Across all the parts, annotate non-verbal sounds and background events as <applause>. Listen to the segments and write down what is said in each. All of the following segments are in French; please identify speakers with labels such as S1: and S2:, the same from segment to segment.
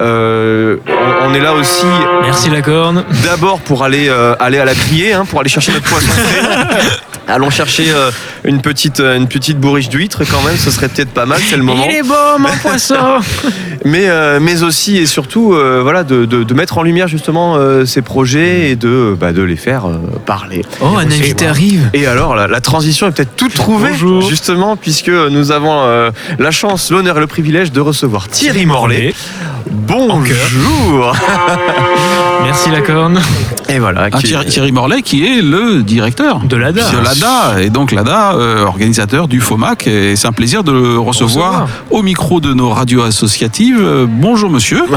S1: Euh, on, on est là aussi
S2: Merci la corne.
S1: d'abord pour aller, euh, aller à la criée, hein, pour aller chercher notre poisson. <laughs> Allons chercher euh, une, petite, euh, une petite bourriche d'huîtres quand même, ce serait peut-être pas mal, c'est le moment.
S2: Il est beau mon <laughs> poisson.
S1: Mais, euh, mais aussi et surtout euh, voilà, de, de- de mettre en lumière justement euh, ces projets et de, bah, de les faire euh, parler.
S2: Oh, un invité
S1: voilà.
S2: arrive.
S1: Et alors, la, la transition est peut-être toute trouvée,
S2: Bonjour.
S1: justement, puisque nous avons euh, la chance, l'honneur et le privilège de recevoir Thierry Morlaix. Bonjour <laughs>
S2: Merci la corne.
S1: Et voilà,
S3: Ah, Thierry, Thierry Morlaix qui est le directeur
S2: De l'ADA.
S3: de l'ADA et donc l'ADA euh, organisateur du FOMAC et c'est un plaisir de le recevoir au micro de nos radios associatives. Euh, bonjour monsieur. <laughs>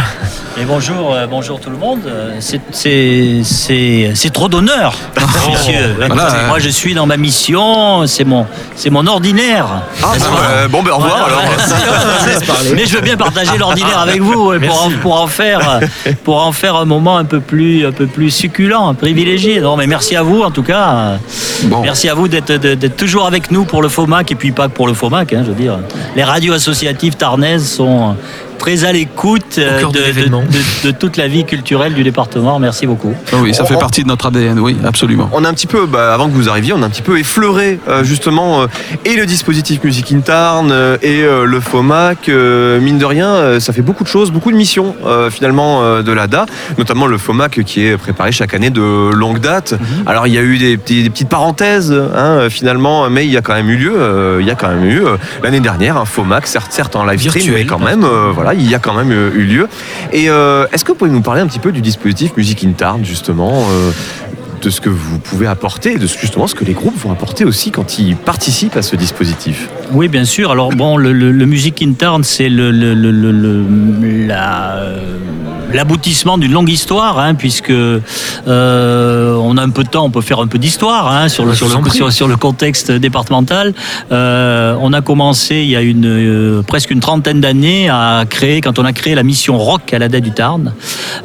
S4: Et bonjour, euh, bonjour tout le monde. C'est- C'est c'est- c'est trop d'honneur. <laughs>
S3: Voilà,
S4: Écoutez,
S3: euh.
S4: Moi, je suis dans ma mission, c'est mon, c'est mon ordinaire.
S1: Ah,
S4: n'est-ce
S1: bon, euh, ben au revoir
S4: Voilà,
S1: alors. <laughs>
S4: Mais je veux bien partager l'ordinaire avec vous pour en, pour en faire pour en faire un moment un peu plus un peu plus succulent, privilégié. Non, mais merci à vous en tout cas.
S3: Bon.
S4: Merci à vous d'être toujours avec nous pour le FOMAC et puis pas que pour le FOMAC. hein, je veux dire, les radios associatives tarnaises sont très à l'écoute euh,
S2: de
S4: de, de-
S2: l'événement.
S4: de- de toute la vie culturelle du département. Merci beaucoup.
S3: Ah oui, ça fait partie de notre ADN, oui, absolument.
S1: On a un petit peu, bah, avant que vous arriviez, on a un petit peu effleuré euh, justement euh, et le dispositif Musique Interne euh, et euh, le FOMAC. euh, mine de rien, euh, ça fait beaucoup de choses, beaucoup de missions euh, finalement euh, de l'ADA, notamment le FOMAC qui est préparé chaque année de longue date. Alors il y a eu des, petits- des petites parenthèses hein, finalement, mais il y a quand même eu lieu. euh, il y a quand même eu euh, l'année dernière un FOMAC, certes, certes en live stream, mais quand même, euh, il y a quand même euh, eu lieu. Et euh, est-ce que vous pouvez nous parler un petit peu du dispositif Musique Interne justement euh, de ce que vous pouvez apporter, de justement ce que les groupes vont apporter aussi quand ils participent à ce dispositif.
S4: Oui, bien sûr. Alors bon, le, le, le Music Intern, c'est le, la, l'aboutissement d'une longue histoire, hein, puisque euh, on a un peu de temps, on peut faire un peu d'histoire hein, sur, le, sur, le,
S2: prie.
S4: sur, sur le contexte départemental. Euh, on a commencé il y a une, euh, presque une trentaine d'années à créer, quand on a créé la mission rock à la date du Tarn,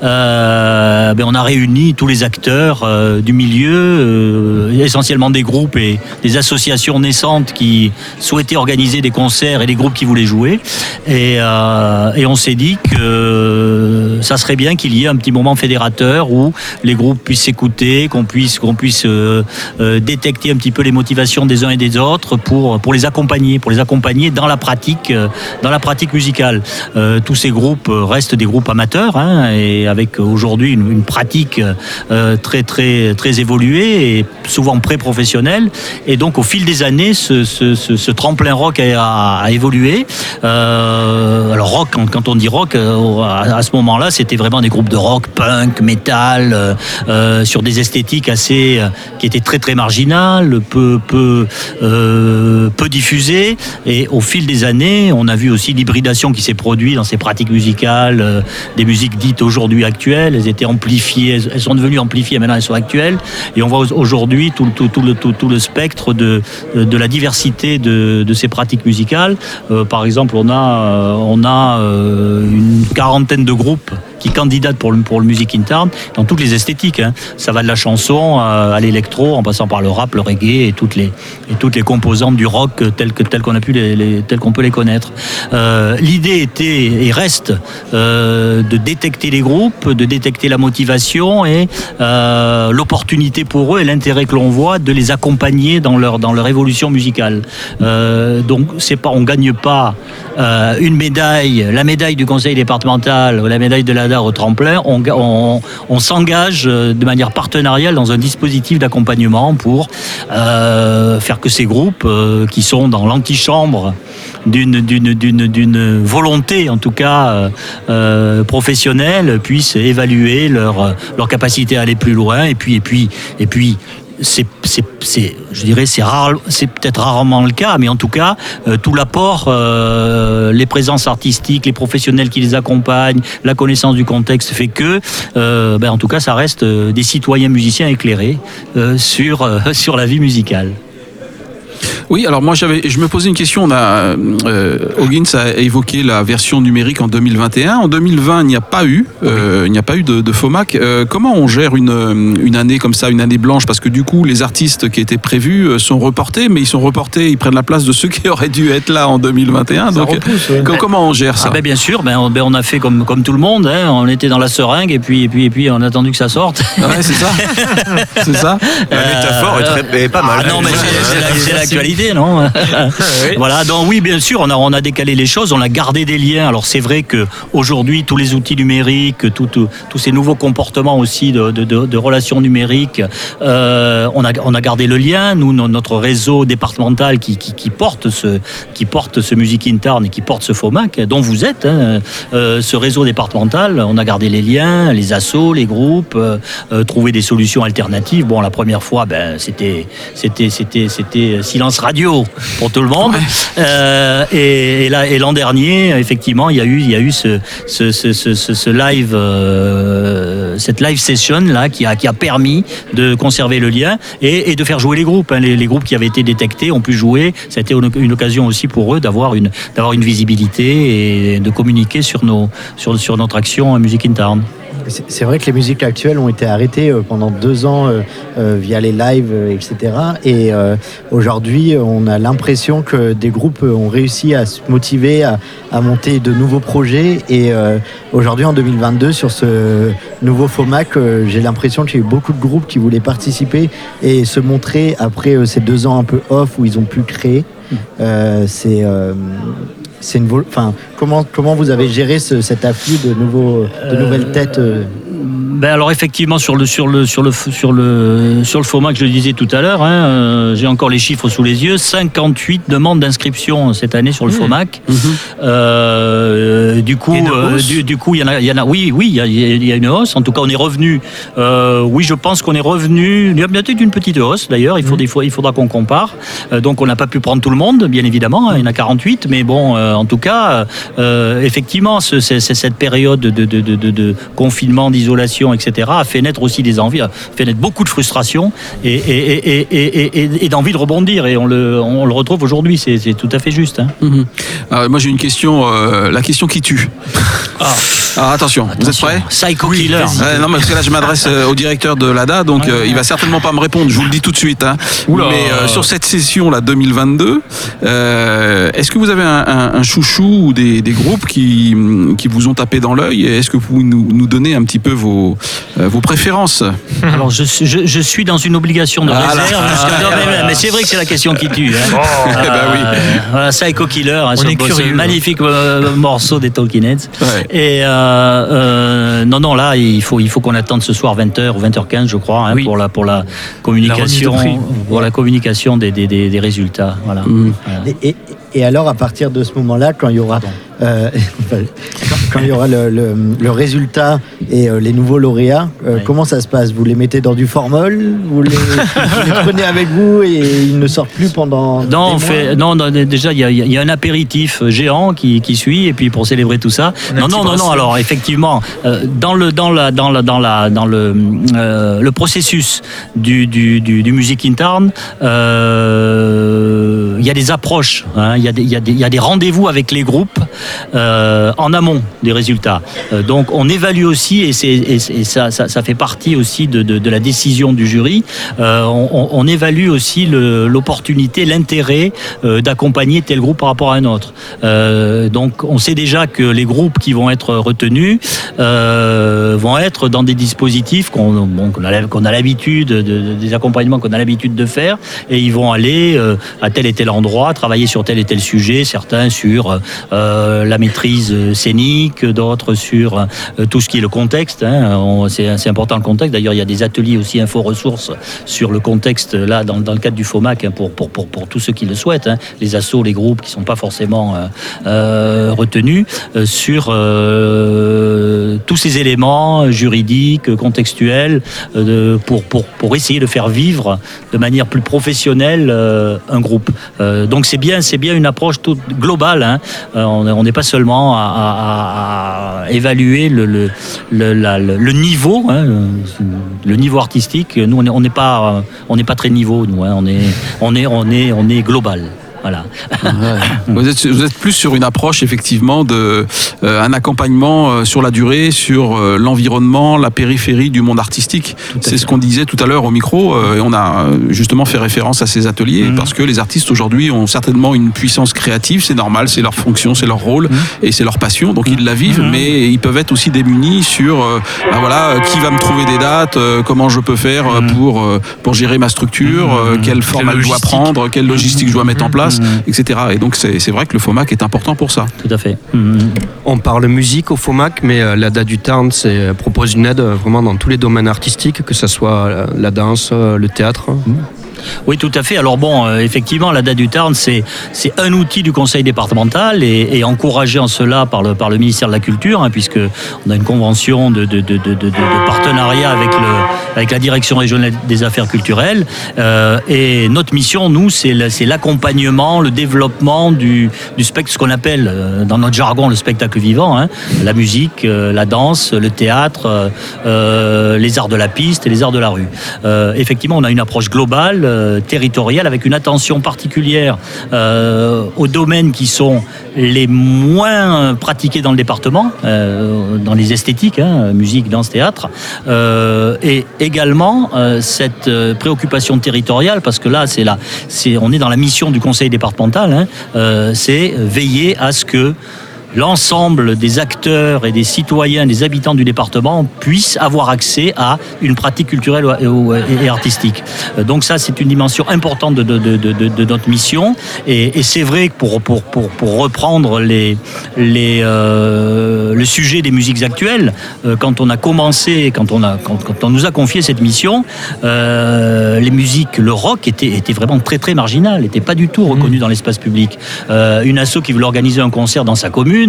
S4: ben on a réuni tous les acteurs du milieu, essentiellement des groupes et des associations naissantes qui souhaitaient organiser des concerts et des groupes qui voulaient jouer. Et, et on s'est dit que ça serait bien qu'il y ait un petit moment fédérateur où les groupes puissent s'écouter, qu'on puisse, qu'on puisse euh, euh, détecter un petit peu les motivations des uns et des autres pour, pour les accompagner, pour les accompagner dans la pratique, euh, dans la pratique musicale. Tous ces groupes restent des groupes amateurs hein, et avec aujourd'hui une, pratique très très très évoluée et souvent pré-professionnelle. Et donc au fil des années, ce, ce, ce, tremplin rock a, évolué. Alors rock, quand, on dit rock, à, ce moment-là, c'était vraiment des groupes de rock, punk, metal, euh, euh, sur des esthétiques assez euh, qui étaient très très marginales, peu peu peu diffusées. Et au fil des années, on a vu aussi l'hybridation qui s'est produite dans ces pratiques musicales, des musiques dites aujourd'hui actuelles. Elles étaient amplifiées, elles- sont devenues amplifiées, maintenant elles sont actuelles. Et on voit aujourd'hui tout, tout, tout le, tout, tout le spectre de, de la diversité de, de ces pratiques musicales. Par exemple, on a, on a une quarantaine de groupes qui candidatent pour le, pour le Music Intern dans toutes les esthétiques. hein. Ça va de la chanson à l'électro, en passant par le rap, le reggae et toutes les, toutes les composantes du rock telles que telles qu'on a pu les, les- telles qu'on peut les connaître. Euh, L'idée était et reste euh, de détecter les groupes, de détecter la motivation et euh, l'opportunité pour eux et l'intérêt que l'on voit de les accompagner dans leur dans leur évolution musicale. Donc c'est pas on gagne pas euh, une médaille, la médaille du conseil départemental ou la médaille de l'ADA au tremplin, on, ga- on, on s'engage euh, de manière partenariale dans un dispositif d'accompagnement pour euh, faire que ces groupes qui sont dans l'antichambre d'une volonté en tout cas professionnelle puissent évaluer leur leur capacité à aller plus loin et puis et puis et puis c'est, je dirais, c'est rare, c'est peut-être rarement le cas, mais en tout cas, euh, tout l'apport, euh, les présences artistiques, les professionnels qui les accompagnent, la connaissance du contexte fait que, euh, ben, en tout cas, ça reste des citoyens musiciens éclairés <laughs> sur la vie musicale.
S3: Oui, alors moi j'avais, je me posais une question. On a, euh, Hoggins a évoqué la version numérique en 2021. En 2020, il n'y a pas eu, euh, il n'y a pas eu de, de FOMAC. Euh, comment on gère une, une année comme ça, une année blanche? Parce que du coup, les artistes qui étaient prévus sont reportés, mais ils sont reportés, ils prennent la place de ceux qui <laughs> auraient dû être là en 2021.
S5: Ça
S3: Donc,
S5: repousse, ouais.
S3: co- comment on gère ça?
S4: Ah ben bien sûr, ben on, ben on a fait comme, comme tout le monde, hein, on était dans la seringue et puis, et, puis, et puis on a attendu que ça sorte.
S3: Ouais, c'est ça. <laughs> c'est ça.
S1: La métaphore est, très, est pas mal.
S4: Ah non, mais c'est- c'est la- c'est l'actualité, non <laughs> Voilà, donc oui, bien sûr, on a, on a décalé les choses, on a gardé des liens. Alors c'est vrai que aujourd'hui, tous les outils numériques, tout- tout- tous ces nouveaux comportements aussi de, de- de- de relations numériques, euh, on, a, on a gardé le lien. Nous, no- notre réseau départemental qui, qui, qui porte ce, qui porte ce Music in Town et qui porte ce FOMAC, dont vous êtes, hein, euh, ce réseau départemental, on a gardé les liens, les assos, les groupes, euh, euh, trouver des solutions alternatives. Bon, la première fois, ben, c'était, c'était, c'était, c'était silence radio pour tout le monde. Euh, et, et là, et l'an dernier, effectivement, il y a eu, il y a eu ce, ce, ce, ce, live, euh, cette live session là, qui a, qui a permis de conserver le lien et, et de faire jouer les groupes. hein. Les, les groupes qui avaient été détectés ont pu jouer. Ça a été une, occasion aussi pour eux d'avoir une, d'avoir une visibilité et de communiquer sur nos, sur, sur notre action Music in Town.
S5: C'est vrai que les musiques actuelles ont été arrêtées euh, pendant deux ans euh, euh, via les lives, etc. Et aujourd'hui, on a l'impression que des groupes ont réussi à se motiver à, à monter de nouveaux projets. Et aujourd'hui, en 2022, sur ce nouveau FOMAC, j'ai l'impression qu'il y a eu beaucoup de groupes qui voulaient participer et se montrer après ces deux ans un peu off où ils ont pu créer. Euh, c'est euh, c'est une vol- enfin comment comment vous avez géré ce- cet afflux de nouveaux de nouvelles têtes euh,
S4: Ben alors effectivement sur le sur le sur le sur le sur le que je le disais tout à l'heure, hein, euh, j'ai encore les chiffres sous les yeux. 58 demandes d'inscription cette année sur le FOMAC. Euh, du coup, euh, du, du coup, il y en a, il y en a. Oui, oui, il y a, il y a une hausse. En tout cas, on est revenu. oui, je pense qu'on est revenu. Il y a peut-être une petite hausse d'ailleurs. Il faut des fois, il faudra qu'on compare. Donc, on n'a pas pu prendre tout le monde, bien évidemment. hein, il y en a 48, mais bon, en tout cas, effectivement, ce- c'est- cette période de, de, de, de- de confinement, d'isolation, etc., a fait naître aussi des envies, a fait naître beaucoup de frustration et, et, et, et, et, et- et d'envie de rebondir. Et on le, on le retrouve aujourd'hui. C'est tout à fait juste. hein.
S3: Mhm. Alors, moi j'ai une question, euh, la question qui tue. <laughs> Alors, attention, vous êtes prêts
S4: Psycho Killer.
S3: Non, mais parce que là, je m'adresse euh, au directeur de l'ADA, donc euh, il va certainement pas me répondre. Je vous le dis tout de suite. hein.
S2: Oula.
S3: Mais euh, sur cette session là 2022, euh, est-ce que vous avez un, un- un chouchou ou des, des groupes qui, qui vous ont tapé dans l'œil Est-ce que vous pouvez nous, nous donner un petit peu vos, euh, vos préférences <laughs>
S4: Alors je, suis- je, je suis dans une obligation de
S3: Ah là.
S4: réserve. parce que- non, mais, mais c'est vrai que c'est la question qui tue. Hein.
S3: Eh ben oui.
S4: Voilà, Psycho Killer, hein,
S2: On est
S4: ce magnifique euh, morceau des Talking Heads.
S3: Ouais.
S4: Et euh, non, non, là, il faut, il faut qu'on attende ce soir 20h ou 20h15, je crois, hein,
S2: Oui.
S4: pour, la, pour la
S2: La
S4: communication,
S2: remise de prix.
S4: pour la communication des, des, des, des résultats. Voilà. Voilà.
S5: Et, et- et alors, à partir de ce moment-là, quand il y aura, euh, <laughs> quand, il y aura le, le- le résultat et euh, les nouveaux lauréats, euh,
S4: Oui.
S5: comment ça se passe? Vous les mettez dans du formol? Vous les, vous les prenez avec vous et ils ne sortent plus pendant
S4: Non, on
S5: mois?
S4: fait, non, non, déjà, il y, a- il y a un apéritif géant qui, qui suit, et puis pour célébrer tout ça.
S2: On
S4: Non, non, non, alors effectivement, dans le, dans la, dans la, dans la, dans le, le processus du, du, du, du Music in Town, euh, il y a des approches, hein, il y a des, il y a des, il y a des rendez-vous avec les groupes euh, en amont des résultats. Euh, donc on évalue aussi, et, ça, fait partie aussi de, la décision du jury, euh, on, évalue aussi l'opportunité, l'intérêt d'accompagner tel groupe par rapport à un autre. Donc on sait déjà que les groupes qui vont être retenus vont être dans des dispositifs qu'on a, l'habitude, de- de- des accompagnements qu'on a l'habitude de faire, et ils vont aller à tel et tel endroit, travailler sur tel et tel sujet, certains sur la maîtrise scénique, d'autres sur euh, tout ce qui est le contexte. hein. C'est important le contexte. D'ailleurs, il y a des ateliers aussi info-ressources sur le contexte là dans, le cadre du FOMAC hein, pour, pour, pour, pour tous ceux qui le souhaitent, hein. les assos, les groupes qui sont pas forcément euh, euh, retenus euh, sur euh, tous ces éléments juridiques, contextuels, euh, pour, pour, pour essayer de faire vivre de manière plus professionnelle euh, un groupe. Euh, donc c'est bien, c'est bien une approche toute globale. Euh, on n'est pas seulement à, évaluer le, niveau, hein, le niveau artistique. Nous, on n'est on pas, on pas très niveau. Nous, hein. on est, on est, on est, on est global. Voilà.
S3: Vous êtes, vous êtes plus sur une approche effectivement de euh, un accompagnement euh, sur la durée, sur euh, l'environnement, la périphérie du monde artistique. C'est ce qu'on disait tout à l'heure au micro. et on a justement fait référence à ces ateliers
S4: Mhm.
S3: parce que les artistes aujourd'hui ont certainement une puissance créative. C'est normal, c'est leur fonction, c'est leur rôle et c'est leur passion. Donc ils la vivent,
S4: Mhm.
S3: mais ils peuvent être aussi démunis sur ben voilà qui va me trouver des dates, comment je peux faire pour pour gérer ma structure, quelle forme elle doit
S2: logistique.
S3: prendre, quelle logistique je dois mettre en place
S4: Mhm.
S3: etc. Et donc c'est c'est vrai que le FOMAC est important pour ça.
S4: Tout à fait. Mhm.
S6: On parle musique au FOMAC, mais euh, l'ADA du Tarn euh, propose une aide euh, vraiment dans tous les domaines artistiques, que ce soit euh, la danse, euh, le théâtre.
S4: Oui, tout à fait. Alors bon, euh, effectivement, la date du Tarn, c'est un outil du conseil départemental et, encouragé en cela par le ministère de la Culture, hein, puisque on a une convention de partenariat avec la direction régionale des affaires culturelles. Euh, et notre mission, nous, c'est l'accompagnement, le développement du du spectacle, ce qu'on appelle euh, dans notre jargon le spectacle vivant, hein, la musique, la danse, le théâtre, les arts de la piste et les arts de la rue. Effectivement, on a une approche globale, euh, territoriale, avec une attention particulière euh, aux domaines qui sont les moins pratiqués dans le département, euh, dans les esthétiques, hein, musique, danse, théâtre, et également cette préoccupation territoriale, parce que là, c'est là, on est dans la mission du conseil départemental, hein, c'est veiller à ce que l'ensemble des acteurs et des citoyens, des habitants du département puissent avoir accès à une pratique culturelle et, artistique. Donc ça, c'est une dimension importante de, de- de- de- de notre mission. Et, et c'est vrai que pour, pour, pour, pour reprendre les, les, euh, le sujet des musiques actuelles, euh, quand on a commencé, quand on, a, quand, quand on nous a confié cette mission, euh, les musiques, le rock était, était vraiment très très marginal, n'était pas du tout reconnu dans l'espace public. Une asso qui voulait organiser un concert dans sa commune,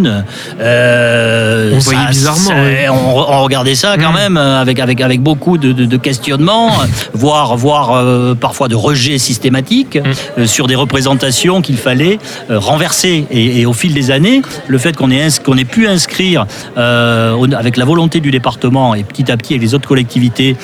S4: euh,
S2: On voyait bizarrement,
S4: on, on regardait ça quand
S2: Mm.
S4: même euh, avec, avec, avec beaucoup de, de, de questionnements, <laughs> voire, voire euh, parfois de rejets systématiques euh, sur des représentations qu'il fallait renverser. Et, et au fil des années, le fait qu'on ait, qu'on ait pu inscrire avec la volonté du département et petit à petit avec les autres collectivités,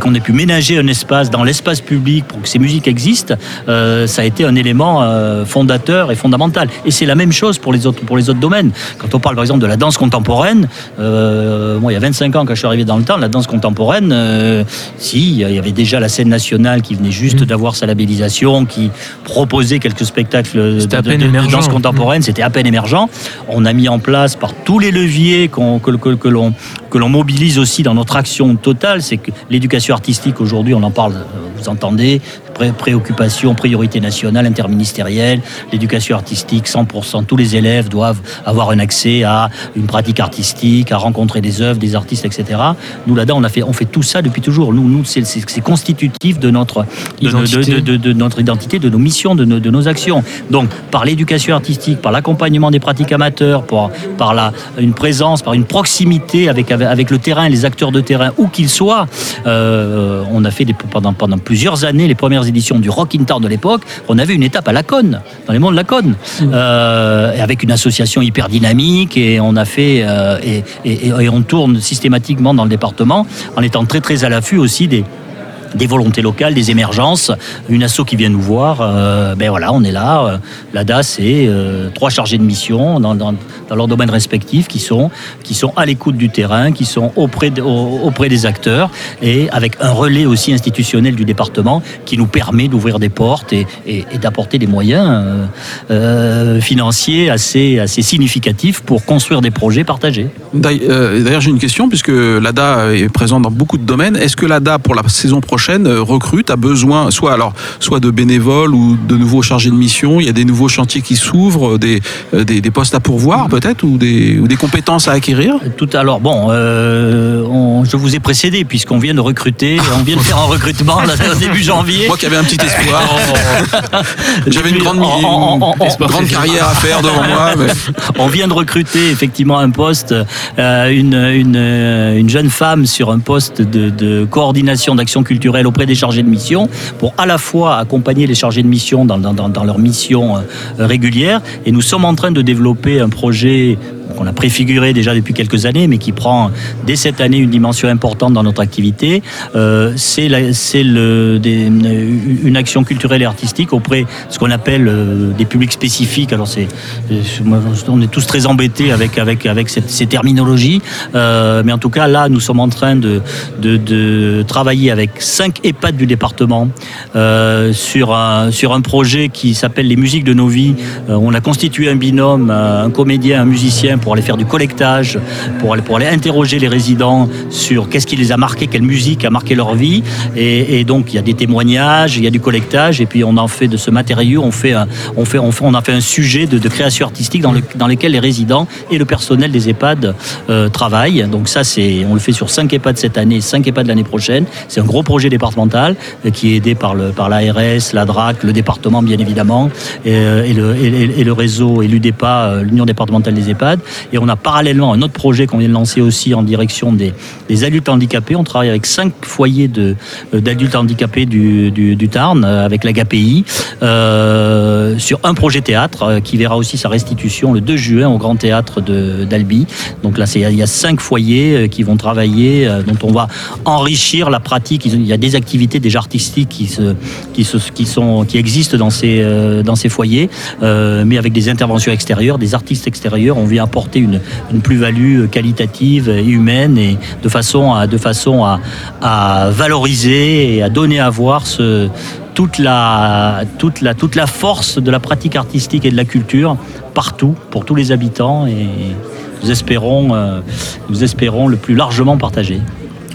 S4: qu'on ait pu ménager un espace dans l'espace public pour que ces musiques existent, ça a été un élément fondateur et fondamental. Et c'est la même chose pour les autres, pour les autres domaines. Quand on parle par exemple de la danse contemporaine, euh, moi il y a 25 ans quand je suis arrivé dans le temps, la danse contemporaine, euh, si, il y avait déjà la scène nationale qui venait juste d'avoir sa labellisation, qui proposait quelques spectacles de, danse contemporaine, c'était à peine émergent. On a mis en place par tous les leviers qu'on- que, que- que l'on que l'on mobilise aussi dans notre action totale, c'est que l'éducation artistique aujourd'hui, on en parle, euh, vous entendez, pré- préoccupation, priorité nationale, interministérielle, l'éducation artistique, 100%, tous les élèves doivent avoir un accès à une pratique artistique, à rencontrer des œuvres, des artistes, etc. Nous là-dedans, on a fait, on fait tout ça depuis toujours. Nous, nous, c'est constitutif de notre de, de-
S2: Identité.
S4: de- de- de notre identité, de nos missions, de nos, de nos actions. Donc, par l'éducation artistique, par l'accompagnement des pratiques amateurs, par, par la, une présence, par une proximité avec, avec, le terrain, les acteurs de terrain, où qu'ils soient, euh, on a fait des, pendant, pendant plusieurs années les premières éditions du Rock in Town de l'époque. On avait une étape à la Cône, dans les monts de la Cône, euh, avec une association hyper dynamique, et on a fait, euh, et, et- et- et on tourne systématiquement dans le département, en étant très très à l'affût aussi des des volontés locales, des émergences, une asso qui vient nous voir, euh, ben voilà, on est là. euh, L'ADA, c'est euh, trois chargés de mission dans, dans, dans leurs domaines respectifs qui sont, qui sont à l'écoute du terrain, qui sont auprès, auprès des acteurs et avec un relais aussi institutionnel du département qui nous permet d'ouvrir des portes et, d'apporter des moyens financiers assez, assez significatifs pour construire des projets partagés.
S3: D'ailleurs, j'ai une question, puisque l'ADA est présent dans beaucoup de domaines. Est-ce que l'ADA, pour la saison prochaine, prochaine euh, recrute, a besoin, soit alors, soit de bénévoles ou de nouveaux chargés de mission. Il y a des nouveaux chantiers qui s'ouvrent, des, euh, des, des postes à pourvoir peut-être ou des, ou des compétences à acquérir.
S4: Tout alors bon, euh, on- je vous ai précédé puisqu'on vient de recruter, <laughs> on vient de faire un recrutement là, début janvier.
S3: Moi qui avais un petit espoir, <laughs> j'avais une grande, une grande carrière à faire devant moi. mais- <laughs>
S4: On vient de recruter effectivement un poste, euh, une, une, euh, une jeune femme sur un poste de, de coordination d'action culturelle auprès des chargés de mission pour à la fois accompagner les chargés de mission dans, leur mission euh, régulière. Et nous sommes en train de développer un projet qu'on a préfiguré déjà depuis quelques années, mais qui prend dès cette année une dimension importante dans notre activité. Euh, c'est une action culturelle et artistique auprès de ce qu'on appelle euh, des publics spécifiques. Alors c'est, on est tous très embêtés avec avec avec cette- ces terminologies, Euh, mais en tout cas là, nous sommes en train de de, travailler avec cinq EHPAD du département sur un sur un projet qui s'appelle les musiques de nos vies. On a constitué un binôme, un comédien, un musicien pour aller faire du collectage, pour aller, pour interroger les résidents sur qu'est-ce qui les a marqués, quelle musique a marqué leur vie. Et, donc il y a des témoignages, il y a du collectage, et puis on en fait de ce matériau, on fait, un- on fait, on a fait un sujet de, création artistique dans, le, dans lequel les résidents et le personnel des EHPAD euh, travaillent. Donc ça, c'est, on le fait sur 5 EHPAD cette année, 5 EHPAD l'année prochaine. C'est un gros projet départemental euh, qui est aidé par le, par l'ARS, la DRAC, le département bien évidemment, et, euh, le, et, le réseau et l'UDEPA, l'Union départementale des EHPAD. Et on a parallèlement un autre projet qu'on vient de lancer aussi en direction des, des adultes handicapés. On travaille avec cinq foyers euh, d'adultes handicapés du, du, Tarn, euh, avec l'AGAPI, euh, sur un projet théâtre qui verra aussi sa restitution le 2 juin au Grand Théâtre d'Albi. Donc là, il y a cinq foyers qui vont travailler, dont on va enrichir la pratique. Il y a des activités déjà artistiques qui, se, qui, se, qui, sont, qui existent dans ces, dans ces foyers, mais avec des interventions extérieures, des artistes extérieurs. On vient apporter une, plus-value qualitative et humaine et de façon à, valoriser et à donner à voir toute, la, force de la pratique artistique et de la culture partout, pour tous les habitants. Et nous espérons, euh, nous espérons le plus largement partager.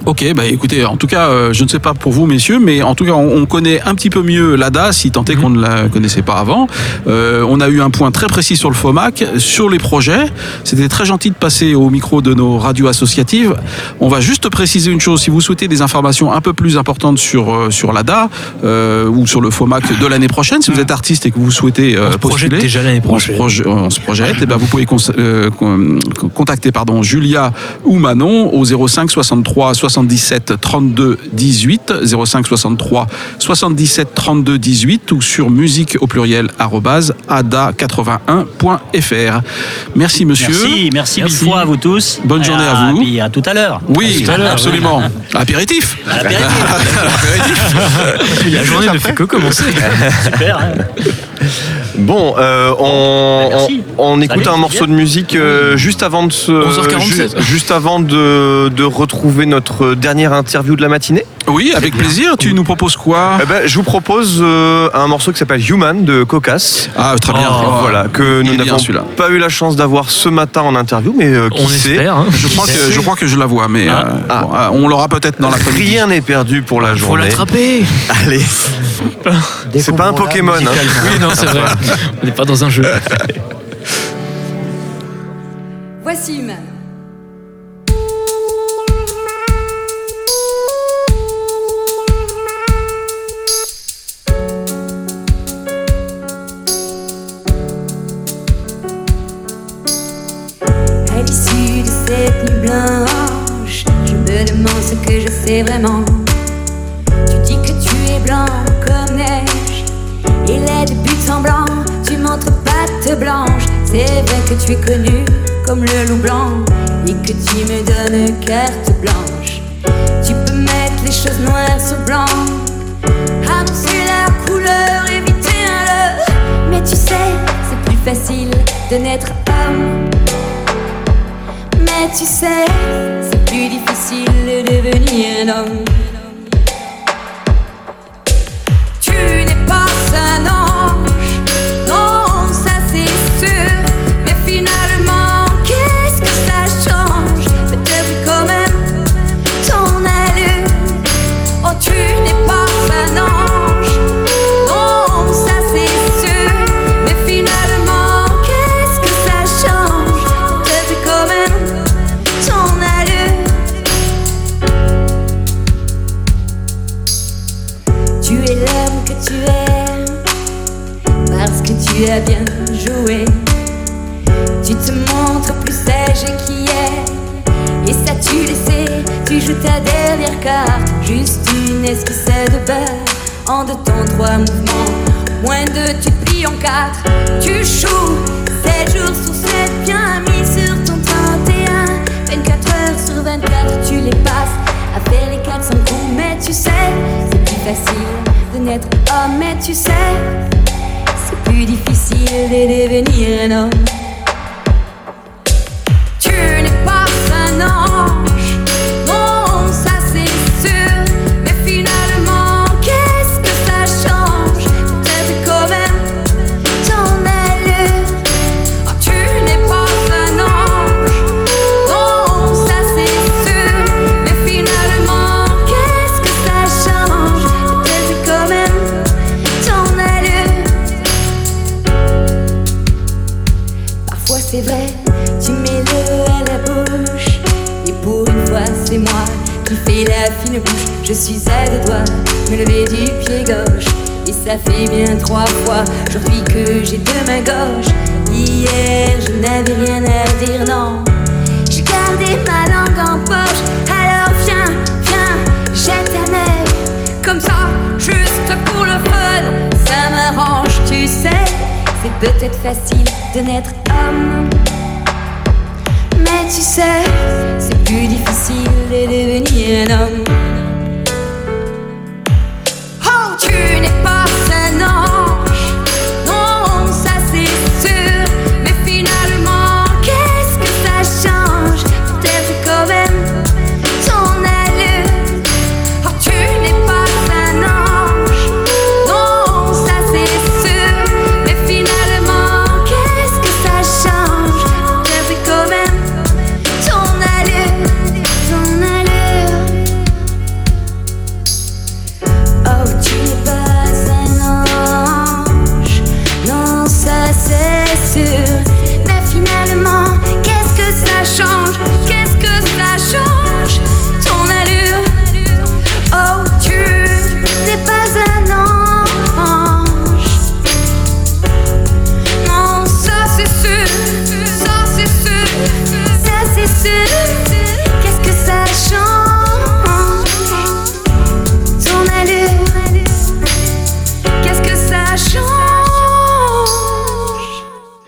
S3: Ok, bah écoutez, en tout cas, euh, je ne sais pas pour vous, messieurs, mais en tout cas, on, on connaît un petit peu mieux l'ADA, si tant est qu'on ne la connaissait pas avant. Euh, on a eu un point très précis sur le FOMAC, sur les projets. C'était très gentil de passer au micro de nos radios associatives. On va juste préciser une chose, si vous souhaitez des informations un peu plus importantes sur, euh, sur l'ADA ou sur le FOMAC de l'année prochaine, si vous êtes artiste et que vous souhaitez
S2: On se projette déjà l'année
S3: on se,
S2: prochaine.
S3: proje- on se projette, et ben vous pouvez con- contacter pardon, Julia ou Manon au 05 63 77 32 18 05 63 77 32 18 ou sur musique au pluriel arrobase ada81.fr. Merci monsieur.
S4: Merci, merci, mille fois à vous tous.
S3: Bonne journée à vous.
S4: Et à tout à l'heure.
S3: Oui,
S2: à
S3: absolument. <laughs> Apéritif. <laughs> <laughs>
S2: La journée ne fait que commencer.
S4: Super. hein.
S1: Bon, euh, on, on écoute un morceau de musique euh, juste avant de se,
S2: 11h47.
S1: ju- juste avant de, de retrouver notre dernière interview de la matinée.
S3: Oui, avec plaisir. Tu nous proposes quoi
S1: Eh ben, je vous propose euh, un morceau qui s'appelle Human de Caucas.
S3: Ah, très bien.
S2: Oh,
S1: voilà, que nous n'avons
S3: celui-là.
S1: pas eu la chance d'avoir ce matin en interview, mais euh, qui
S2: On
S1: sait
S2: espère. hein.
S3: Je crois, que, je crois que je la vois, mais
S2: Ah.
S3: euh,
S1: Ah.
S3: bon, euh, on l'aura peut-être dans la chronique.
S1: Rien n'est perdu pour la
S2: Faut
S1: journée.
S2: l'attraper. <laughs>
S1: Allez, c'est pas un Pokémon. hein.
S2: Oui, non, c'est vrai. <laughs> On n'est pas dans un jeu.
S7: Voici Human. Que tu es connu comme le loup blanc, et que tu me donnes carte blanche. Tu peux mettre les choses noires sur blanc, annoncer la couleur, éviter un leurre. Mais tu sais, c'est plus facile de naître homme. Mais tu sais, c'est plus difficile de devenir un homme. Tu te montres plus sage qu'hier. Et ça tu le sais, tu joues ta dernière carte. Juste une esquisse de beurre en deux temps, trois mouvements. Moins de tu te plies en quatre. Tu joues 7 jours sur 7, bien mis sur ton 31. 24 heures sur 24, tu les passes à faire les 400 coups. Mais tu sais, c'est plus facile de naître homme. Mais tu sais, c'est plus difficile de devenir un homme. peut-être facile de naître homme. Mais tu sais, c'est plus difficile de devenir un homme. Oh, tu